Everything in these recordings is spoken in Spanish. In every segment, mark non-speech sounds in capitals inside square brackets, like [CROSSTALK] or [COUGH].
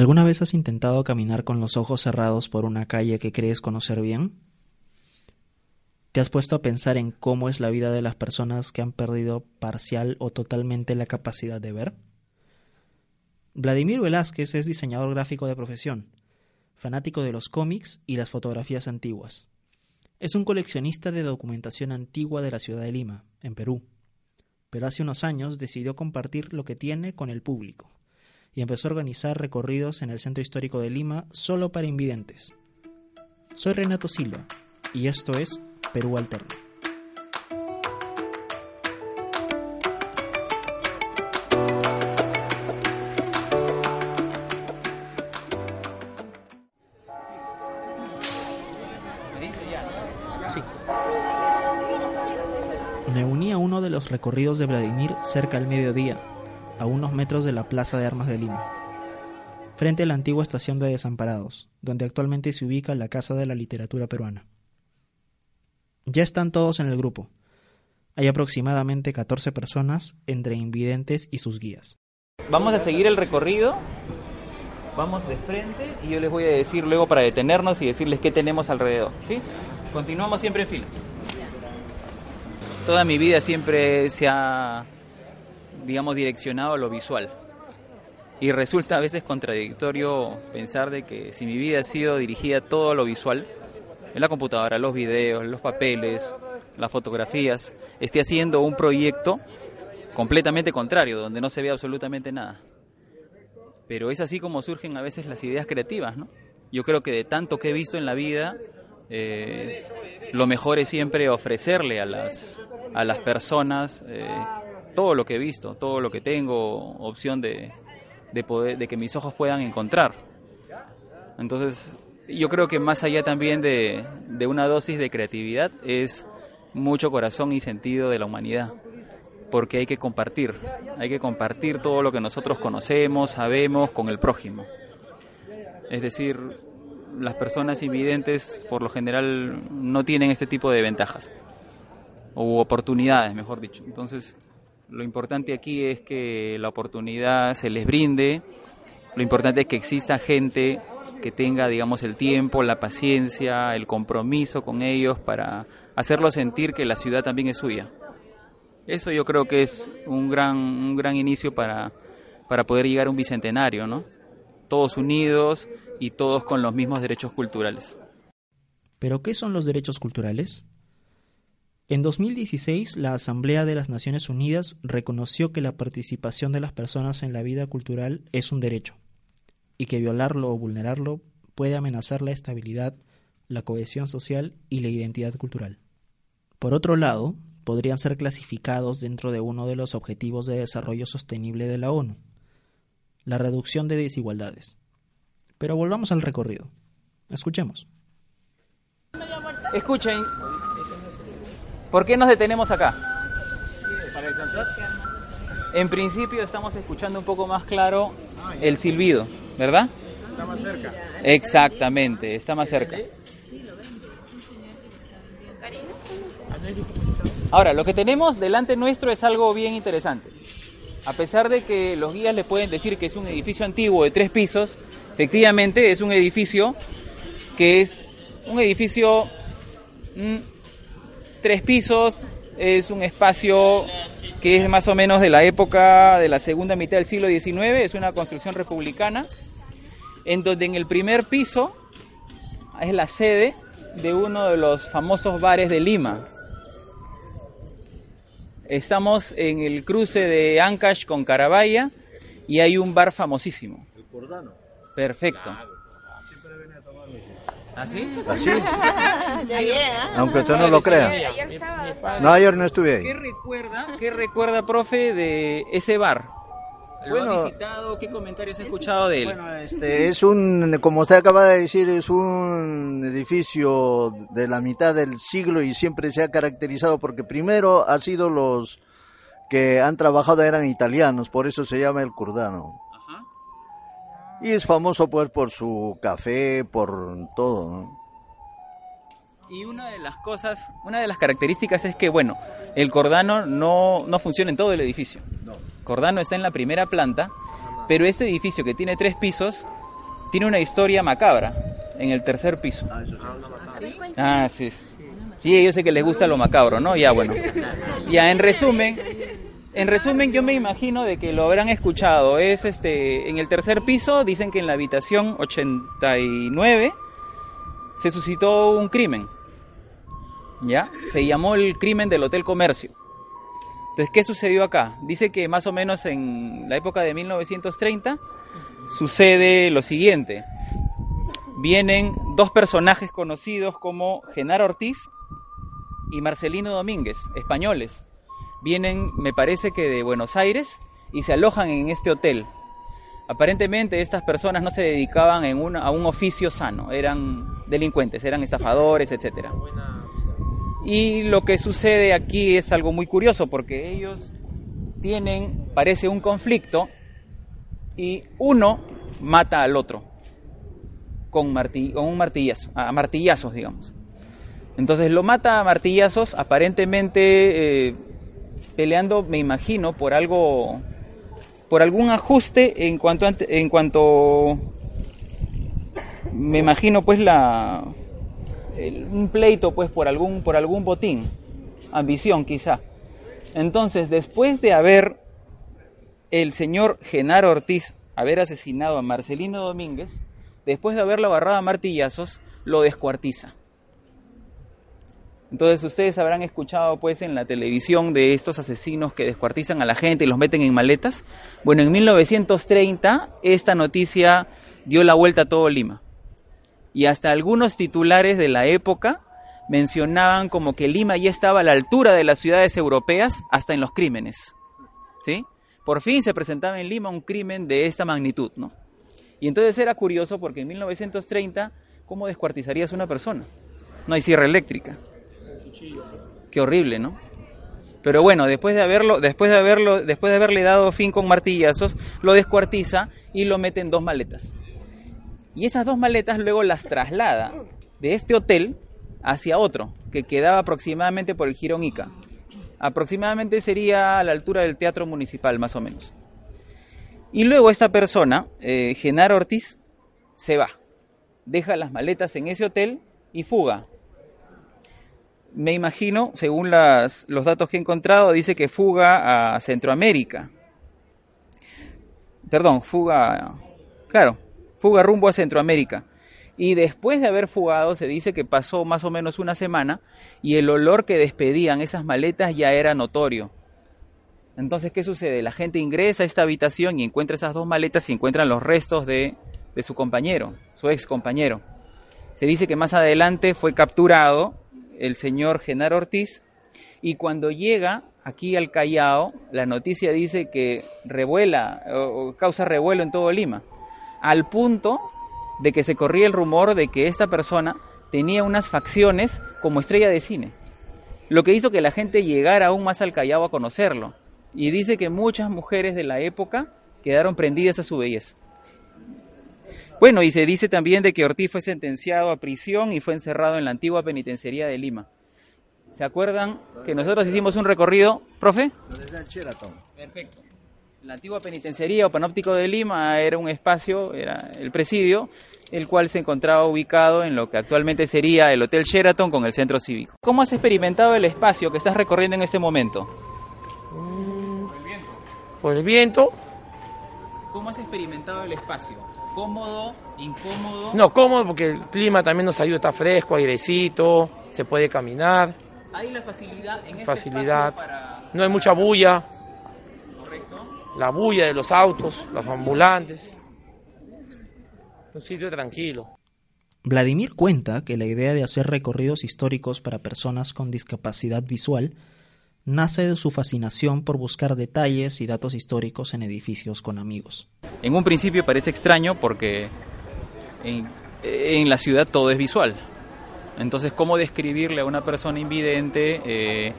¿Alguna vez has intentado caminar con los ojos cerrados por una calle que crees conocer bien? ¿Te has puesto a pensar en cómo es la vida de las personas que han perdido parcial o totalmente la capacidad de ver? Vladimir Velázquez es diseñador gráfico de profesión, fanático de los cómics y las fotografías antiguas. Es un coleccionista de documentación antigua de la ciudad de Lima, en Perú, pero hace unos años decidió compartir lo que tiene con el público y empezó a organizar recorridos en el centro histórico de Lima solo para invidentes. Soy Renato Silva y esto es Perú Alterno. Me uní a uno de los recorridos de Vladimir cerca al mediodía a unos metros de la Plaza de Armas de Lima, frente a la antigua estación de desamparados, donde actualmente se ubica la Casa de la Literatura Peruana. Ya están todos en el grupo. Hay aproximadamente 14 personas entre invidentes y sus guías. Vamos a seguir el recorrido. Vamos de frente y yo les voy a decir luego para detenernos y decirles qué tenemos alrededor. ¿sí? Continuamos siempre en fila. Toda mi vida siempre se ha digamos, direccionado a lo visual. Y resulta a veces contradictorio pensar de que si mi vida ha sido dirigida todo a lo visual, en la computadora, los videos, los papeles, las fotografías, esté haciendo un proyecto completamente contrario, donde no se ve absolutamente nada. Pero es así como surgen a veces las ideas creativas, ¿no? Yo creo que de tanto que he visto en la vida, eh, lo mejor es siempre ofrecerle a las, a las personas eh, todo lo que he visto, todo lo que tengo opción de, de, poder, de que mis ojos puedan encontrar. Entonces, yo creo que más allá también de, de una dosis de creatividad es mucho corazón y sentido de la humanidad, porque hay que compartir, hay que compartir todo lo que nosotros conocemos, sabemos con el prójimo. Es decir, las personas invidentes por lo general no tienen este tipo de ventajas o oportunidades, mejor dicho. Entonces, lo importante aquí es que la oportunidad se les brinde, lo importante es que exista gente que tenga, digamos, el tiempo, la paciencia, el compromiso con ellos para hacerlos sentir que la ciudad también es suya. Eso yo creo que es un gran, un gran inicio para, para poder llegar a un bicentenario, ¿no? Todos unidos y todos con los mismos derechos culturales. ¿Pero qué son los derechos culturales? En 2016, la Asamblea de las Naciones Unidas reconoció que la participación de las personas en la vida cultural es un derecho y que violarlo o vulnerarlo puede amenazar la estabilidad, la cohesión social y la identidad cultural. Por otro lado, podrían ser clasificados dentro de uno de los objetivos de desarrollo sostenible de la ONU, la reducción de desigualdades. Pero volvamos al recorrido. Escuchemos. Escuchen, ¿Por qué nos detenemos acá? Para descansar. En principio estamos escuchando un poco más claro el silbido, ¿verdad? Está más cerca. Exactamente, está más cerca. Ahora, lo que tenemos delante nuestro es algo bien interesante. A pesar de que los guías le pueden decir que es un edificio antiguo de tres pisos, efectivamente es un edificio que es un edificio mm, tres pisos, es un espacio que es más o menos de la época de la segunda mitad del siglo XIX, es una construcción republicana, en donde en el primer piso es la sede de uno de los famosos bares de Lima. Estamos en el cruce de Ancash con Carabaya y hay un bar famosísimo. El Cordano. Perfecto. ¿Así? ¿Así? [LAUGHS] Aunque usted no lo crea. No, ayer no estuve ahí. ¿Qué recuerda, qué recuerda, profe, de ese bar? ¿Lo Bueno, ha visitado? ¿Qué comentarios ha escuchado de él? Bueno, este es un, como usted acaba de decir, es un edificio de la mitad del siglo y siempre se ha caracterizado porque primero ha sido los que han trabajado eran italianos, por eso se llama el Curdano. Y es famoso pues por su café, por todo, ¿no? Y una de las cosas, una de las características es que, bueno, el cordano no, no funciona en todo el edificio. Cordano está en la primera planta, pero este edificio que tiene tres pisos tiene una historia macabra en el tercer piso. Ah, sí. Sí, yo sé que les gusta lo macabro, ¿no? Ya, bueno. Ya, en resumen, en resumen, yo me imagino de que lo habrán escuchado. Es este, en el tercer piso dicen que en la habitación 89 se suscitó un crimen. ¿Ya? Se llamó el crimen del Hotel Comercio. Entonces, ¿qué sucedió acá? Dice que más o menos en la época de 1930 sucede lo siguiente. Vienen dos personajes conocidos como Genaro Ortiz y Marcelino Domínguez, españoles vienen, me parece que de Buenos Aires, y se alojan en este hotel. Aparentemente estas personas no se dedicaban en a un oficio sano, eran delincuentes, eran estafadores, etc. Y lo que sucede aquí es algo muy curioso porque ellos tienen, parece un conflicto, y uno mata al otro con, con un martillazo, a martillazos, digamos. Entonces lo mata a martillazos, aparentemente eh, peleando, me imagino, por algo, por algún ajuste en cuanto, en cuanto, me imagino, pues la, un pleito, pues por algún, por algún botín, ambición quizá. Entonces, después de haber el señor Genaro Ortiz haber asesinado a Marcelino Domínguez, después de haberlo agarrado a martillazos, lo descuartiza. Entonces ustedes habrán escuchado pues en la televisión de estos asesinos que descuartizan a la gente y los meten en maletas. Bueno, en 1930 esta noticia dio la vuelta a todo Lima. Y hasta algunos titulares de la época mencionaban como que Lima ya estaba a la altura de las ciudades europeas hasta en los crímenes. ¿Sí? Por fin se presentaba en Lima un crimen de esta magnitud, ¿no? Y entonces era curioso porque en 1930, ¿cómo descuartizarías una persona? No hay sierra eléctrica. Qué horrible, ¿no? Pero bueno, después de haberlo, después de haberlo, después de haberle dado fin con martillazos, lo descuartiza y lo mete en dos maletas. Y esas dos maletas luego las traslada de este hotel hacia otro, que quedaba aproximadamente por el Girón Ica. Aproximadamente sería a la altura del Teatro Municipal, más o menos. Y luego esta persona, eh, Genaro Ortiz, se va. Deja las maletas en ese hotel y fuga me imagino, según los datos que he encontrado, dice que fuga a Centroamérica. Perdón, fuga, claro, fuga rumbo a Centroamérica. Y después de haber fugado, se dice que pasó más o menos una semana y el olor que despedían esas maletas ya era notorio. Entonces, ¿qué sucede? La gente ingresa a esta habitación y encuentra esas dos maletas y encuentran los restos de, de su compañero, su ex compañero. Se dice que más adelante fue capturado el señor Genaro Ortiz, y cuando llega aquí al Callao, la noticia dice que revuela causa revuelo en todo Lima, al punto de que se corría el rumor de que esta persona tenía unas facciones como estrella de cine, lo que hizo que la gente llegara aún más al Callao a conocerlo, y dice que muchas mujeres de la época quedaron prendidas a su belleza. Bueno, y se dice también de que Ortiz fue sentenciado a prisión y fue encerrado en la antigua penitenciaría de Lima. ¿Se acuerdan que nosotros hicimos un recorrido, profe? Perfecto. La antigua penitenciaría o panóptico de Lima era un espacio, era el presidio, el cual se encontraba ubicado en lo que actualmente sería el Hotel Sheraton con el centro cívico. ¿Cómo has experimentado el espacio que estás recorriendo en este momento? Por el viento. Por el viento. ¿Cómo has experimentado el espacio? ¿Cómodo? ¿Incómodo? No, cómodo porque el clima también nos ayuda, está fresco, airecito, se puede caminar. Hay la facilidad en este facilidad. No hay mucha bulla. Correcto. La bulla de los autos, los ambulantes. Un sitio tranquilo. Vladimir cuenta que la idea de hacer recorridos históricos para personas con discapacidad visual nace de su fascinación por buscar detalles y datos históricos en edificios con amigos. En un principio parece extraño porque en, la ciudad todo es visual. Entonces, ¿cómo describirle a una persona invidente eh,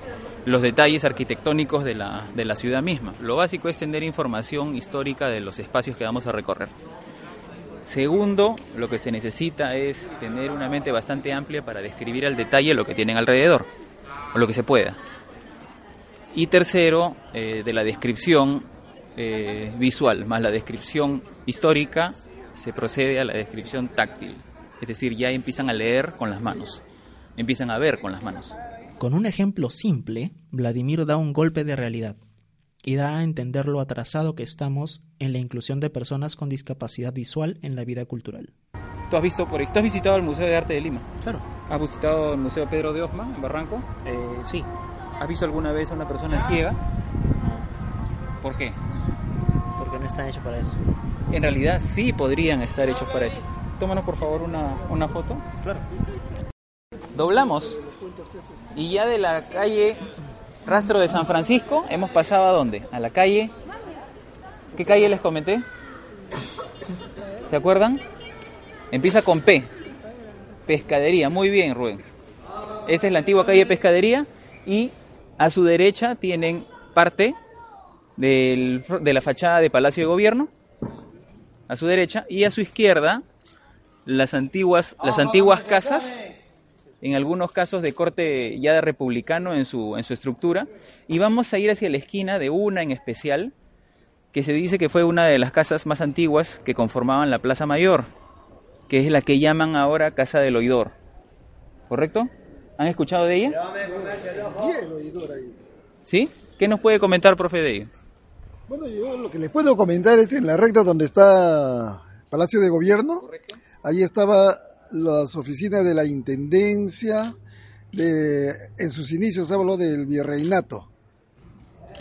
los detalles arquitectónicos de la, de la ciudad misma? Lo básico es tener información histórica de los espacios que vamos a recorrer. Segundo, lo que se necesita es tener una mente bastante amplia para describir al detalle lo que tienen alrededor, o lo que se pueda. Y tercero, eh, de la descripción eh, visual, más la descripción histórica, se procede a la descripción táctil, es decir, ya empiezan a leer con las manos, empiezan a ver con las manos. Con un ejemplo simple, Vladimir da un golpe de realidad y da a entender lo atrasado que estamos en la inclusión de personas con discapacidad visual en la vida cultural. ¿Tú has, visto por, ¿tú has visitado el Museo de Arte de Lima? Claro. ¿Has visitado el Museo Pedro de Osma en Barranco? Eh, sí. ¿Has visto alguna vez a una persona ciega? ¿Por qué? Porque no están hechos para eso. En realidad sí podrían estar hechos para eso. Tómanos por favor una, una foto. Claro. Doblamos. Y ya de la calle Rastro de San Francisco hemos pasado a dónde? A la calle. ¿Qué calle les comenté? ¿Se acuerdan? Empieza con P. Pescadería. Muy bien, Rubén. Esta es la antigua calle Pescadería y a su derecha tienen parte del, de la fachada de Palacio de Gobierno, a su derecha, y a su izquierda las antiguas, las antiguas casas, en algunos casos de corte ya de republicano en su, en su estructura, y vamos a ir hacia la esquina de una en especial, que se dice que fue una de las casas más antiguas que conformaban la Plaza Mayor, que es la que llaman ahora Casa del Oidor. ¿Correcto? ¿Han escuchado de ella? ¿Sí? ¿Qué nos puede comentar, profe, de ella? Bueno, yo lo que les puedo comentar es en la recta donde está Palacio de Gobierno. Ahí estaba las oficinas de la Intendencia, de, en sus inicios habló del virreinato,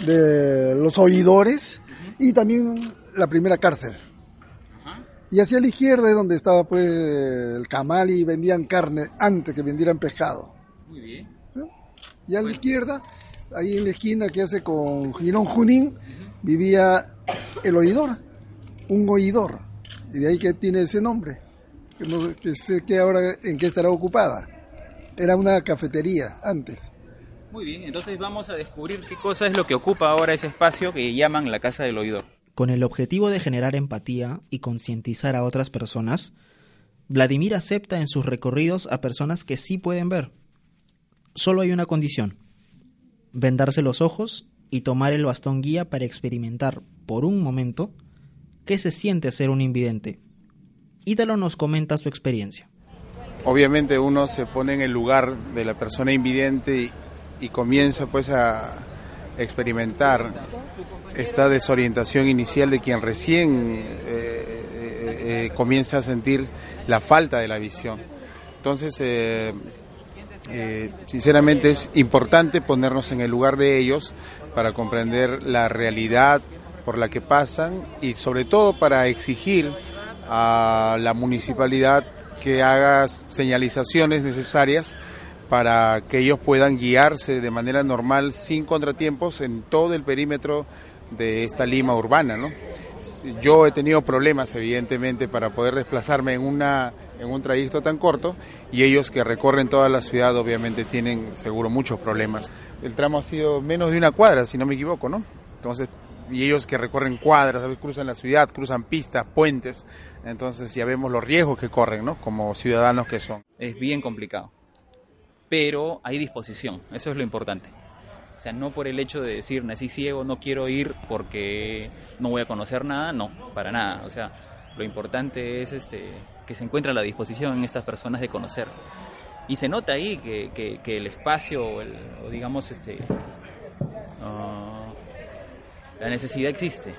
de los oidores y también la primera cárcel. Y hacia la izquierda es donde estaba pues el camal y vendían carne antes que vendieran pescado. Muy bien. Y a la izquierda, ahí en la esquina que hace con Girón Junín, vivía el oidor, un oidor. Y de ahí que tiene ese nombre, que, no, que sé que ahora en qué estará ocupada. Era una cafetería antes. Muy bien, entonces vamos a descubrir qué cosa es lo que ocupa ahora ese espacio que llaman la Casa del Oidor. Con el objetivo de generar empatía y concientizar a otras personas, Vladimir acepta en sus recorridos a personas que sí pueden ver. Solo hay una condición, vendarse los ojos y tomar el bastón guía para experimentar por un momento qué se siente ser un invidente. Ítalo nos comenta su experiencia. Obviamente uno se pone en el lugar de la persona invidente y, comienza pues a experimentar esta desorientación inicial de quien recién eh, eh, eh, comienza a sentir la falta de la visión. Entonces, eh, sinceramente es importante ponernos en el lugar de ellos para comprender la realidad por la que pasan y sobre todo para exigir a la municipalidad que haga señalizaciones necesarias para que ellos puedan guiarse de manera normal sin contratiempos en todo el perímetro de esta Lima urbana. Yo he tenido problemas, evidentemente, para poder desplazarme en, una, en un trayecto tan corto y ellos que recorren toda la ciudad obviamente tienen seguro muchos problemas. El tramo ha sido menos de una cuadra, si no me equivoco, ¿no? Entonces, y ellos que recorren cuadras, veces cruzan la ciudad, cruzan pistas, puentes, entonces ya vemos los riesgos que corren, ¿no? Como ciudadanos que son. Es bien complicado, pero hay disposición, eso es lo importante. O sea, no por el hecho de decir nací ciego, no quiero ir porque no voy a conocer nada, no, para nada. O sea, lo importante es este, que se encuentra la disposición en estas personas de conocer. Y se nota ahí que, que, el espacio, o, el, o digamos, este, la necesidad existe.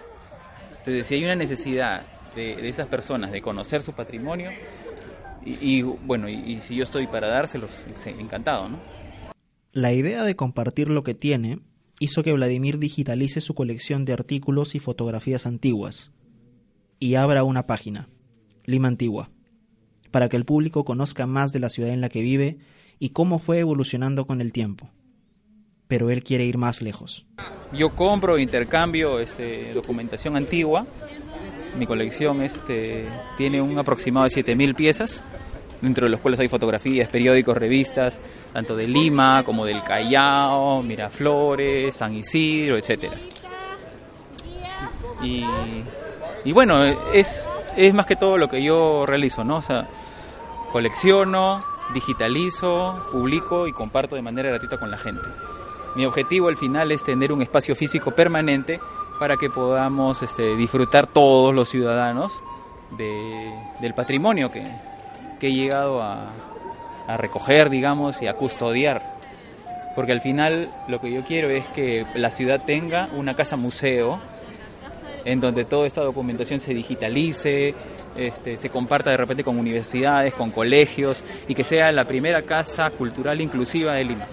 Entonces, si hay una necesidad de, esas personas de conocer su patrimonio, y, y bueno, y, y, si yo estoy para dárselos, encantado, ¿no? La idea de compartir lo que tiene hizo que Vladimir digitalice su colección de artículos y fotografías antiguas y abra una página, Lima Antigua, para que el público conozca más de la ciudad en la que vive y cómo fue evolucionando con el tiempo. Pero él quiere ir más lejos. Yo compro, intercambio este, documentación antigua. Mi colección este, tiene un aproximado de 7.000 piezas dentro de los cuales hay fotografías, periódicos, revistas, tanto de Lima como del Callao, Miraflores, San Isidro, etcétera. Y, y, bueno, es, es más que todo lo que yo realizo, ¿no? O sea, colecciono, digitalizo, publico y comparto de manera gratuita con la gente. Mi objetivo al final es tener un espacio físico permanente para que podamos este, disfrutar todos los ciudadanos del patrimonio que, he llegado a, a recoger, digamos, y a custodiar. Porque al final lo que yo quiero es que la ciudad tenga una casa museo en donde toda esta documentación se digitalice, este, se comparta de repente con universidades, con colegios y que sea la primera casa cultural inclusiva de Lima.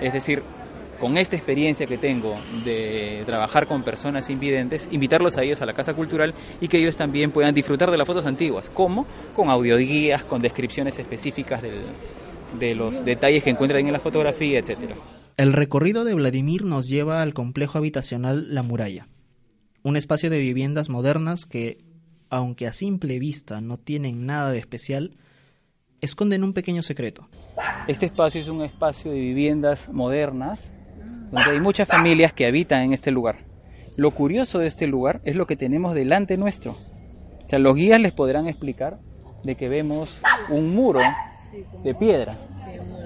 Es decir, con esta experiencia que tengo de trabajar con personas invidentes, invitarlos a ellos a la casa cultural y que ellos también puedan disfrutar de las fotos antiguas, como con audioguías, con descripciones específicas de los detalles que encuentran en la fotografía, etcétera. El recorrido de Vladimir nos lleva al complejo habitacional La Muralla, un espacio de viviendas modernas que, aunque a simple vista no tienen nada de especial, esconden un pequeño secreto. Este espacio es un espacio de viviendas modernas donde hay muchas familias que habitan en este lugar. Lo curioso de este lugar es lo que tenemos delante nuestro. O sea, los guías les podrán explicar de que vemos un muro de piedra,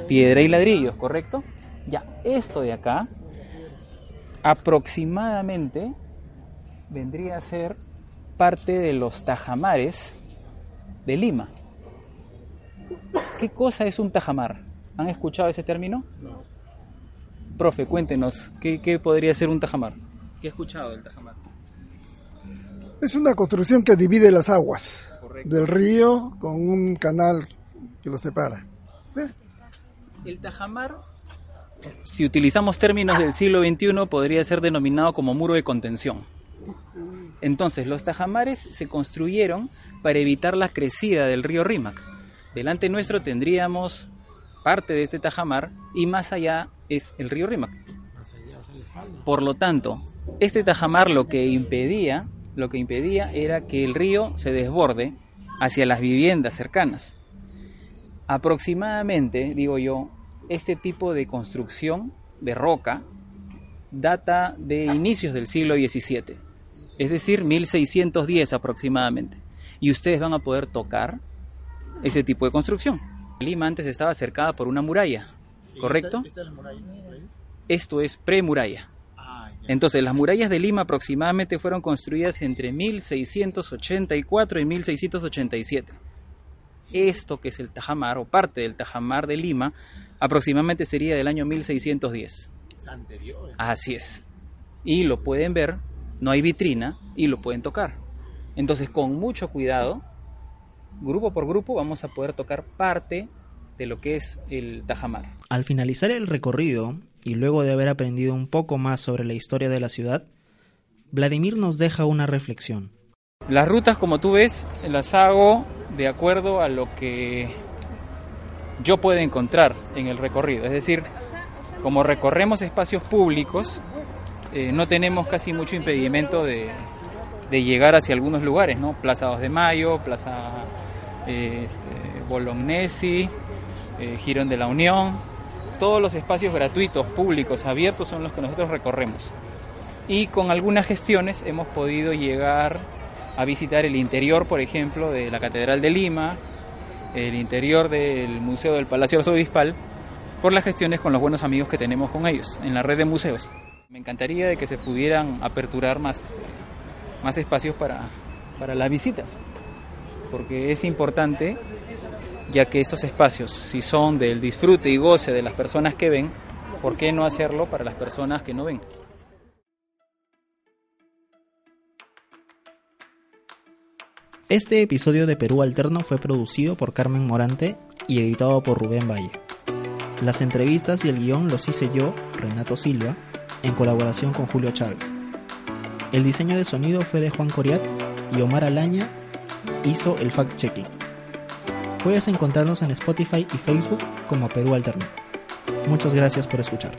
piedra y ladrillos, ¿correcto? Ya, esto de acá aproximadamente vendría a ser parte de los tajamares de Lima. ¿Qué cosa es un tajamar? ¿Han escuchado ese término? No. Profe, cuéntenos, ¿qué, podría ser un tajamar? ¿Qué ha escuchado del tajamar? Es una construcción que divide las aguas del río con un canal que lo separa. ¿Eh? El tajamar, si utilizamos términos del siglo XXI, podría ser denominado como muro de contención. Entonces, los tajamares se construyeron para evitar la crecida del río Rímac Delante nuestro tendríamos parte de este tajamar y más allá es el río Rímac. Por lo tanto, este tajamar lo que impedía, lo que impedía era que el río se desborde hacia las viviendas cercanas. Aproximadamente, digo yo, este tipo de construcción de roca data de inicios del siglo XVII, es decir, 1610 aproximadamente. Y ustedes van a poder tocar ese tipo de construcción. Lima antes estaba cercada por una muralla, ¿correcto? Esto es premuralla. Ah, Entonces, las murallas de Lima aproximadamente fueron construidas entre 1684 y 1687. Esto que es el Tajamar, o parte del Tajamar de Lima, aproximadamente sería del año 1610. anterior. Así es. Y lo pueden ver, no hay vitrina y lo pueden tocar. Entonces, con mucho cuidado, grupo por grupo vamos a poder tocar parte de lo que es el Tajamar. Al finalizar el recorrido y luego de haber aprendido un poco más sobre la historia de la ciudad, Vladimir nos deja una reflexión. Las rutas, como tú ves, las hago de acuerdo a lo que yo puedo encontrar en el recorrido. Es decir, como recorremos espacios públicos, eh, no tenemos casi mucho impedimento de, llegar hacia algunos lugares, ¿no? Plaza 2 de Mayo, Plaza este, Bolognesi, eh, Girón de la Unión, todos los espacios gratuitos, públicos, abiertos son los que nosotros recorremos. Y con algunas gestiones hemos podido llegar a visitar el interior, por ejemplo, de la Catedral de Lima, el interior del Museo del Palacio Arzobispal, por las gestiones con los buenos amigos que tenemos con ellos en la red de museos. Me encantaría de que se pudieran aperturar más, este, más espacios para, para las visitas porque es importante ya que estos espacios, si son del disfrute y goce de las personas que ven, ¿por qué no hacerlo para las personas que no ven? Este episodio de Perú Alterno fue producido por Carmen Morante y editado por Rubén Valle. Las entrevistas y el guion los hice yo, Renato Silva, en colaboración con Julio Chávez. El diseño de sonido fue de Juan Coriat y Omar Alaña hizo el fact-checking. Puedes encontrarnos en Spotify y Facebook como Perú Alterno. Muchas gracias por escuchar.